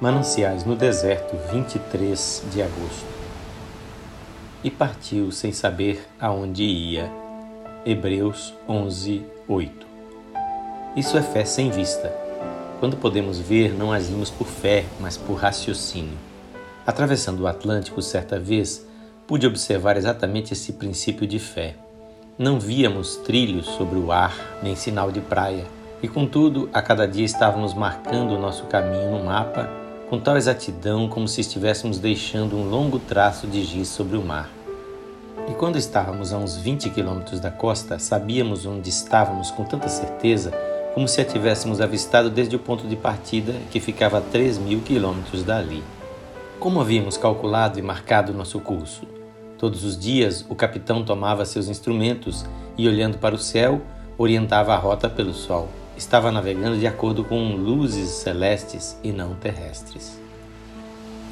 Mananciais no deserto, 23 de agosto. E partiu sem saber aonde ia. Hebreus 11, 8. Isso é fé sem vista. Quando podemos ver, não agimos por fé, mas por raciocínio. Atravessando o Atlântico certa vez, pude observar exatamente esse princípio de fé. Não víamos trilhos sobre o ar, nem sinal de praia, e contudo, a cada dia estávamos marcando o nosso caminho no mapa com tal exatidão como se estivéssemos deixando um longo traço de giz sobre o mar. E quando estávamos a uns 20 quilômetros da costa, sabíamos onde estávamos com tanta certeza como se a tivéssemos avistado desde o ponto de partida, que ficava a 3 mil quilômetros dali. Como havíamos calculado e marcado nosso curso? Todos os dias, o capitão tomava seus instrumentos e, olhando para o céu, orientava a rota pelo sol estava navegando de acordo com luzes celestes e não terrestres.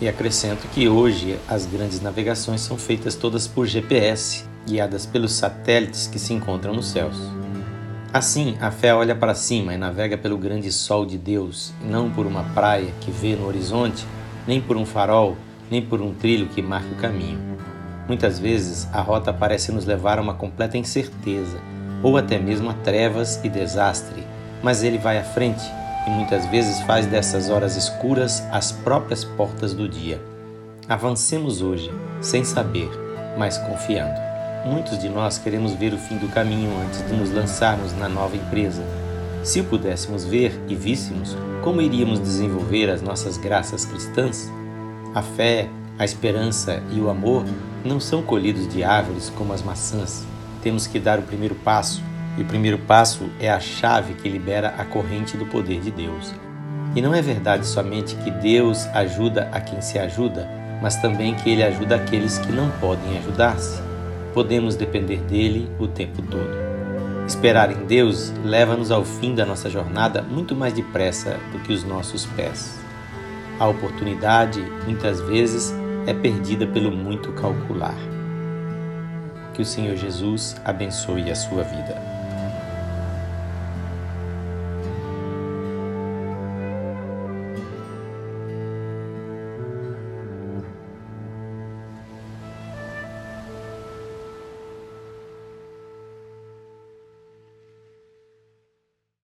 E acrescento que hoje as grandes navegações são feitas todas por GPS, guiadas pelos satélites que se encontram nos céus. Assim, a fé olha para cima e navega pelo grande sol de Deus, não por uma praia que vê no horizonte, nem por um farol, nem por um trilho que marque o caminho. Muitas vezes a rota parece nos levar a uma completa incerteza, ou até mesmo a trevas e desastre, mas ele vai à frente e muitas vezes faz dessas horas escuras as próprias portas do dia. Avancemos hoje, sem saber, mas confiando. Muitos de nós queremos ver o fim do caminho antes de nos lançarmos na nova empresa. Se o pudéssemos ver e víssemos, como iríamos desenvolver as nossas graças cristãs? A fé, a esperança e o amor não são colhidos de árvores como as maçãs. Temos que dar o primeiro passo, e o primeiro passo é a chave que libera a corrente do poder de Deus. E não é verdade somente que Deus ajuda a quem se ajuda, mas também que Ele ajuda aqueles que não podem ajudar-se. Podemos depender dele o tempo todo. Esperar em Deus leva-nos ao fim da nossa jornada muito mais depressa do que os nossos pés. A oportunidade, muitas vezes, é perdida pelo muito calcular. Que o Senhor Jesus abençoe a sua vida.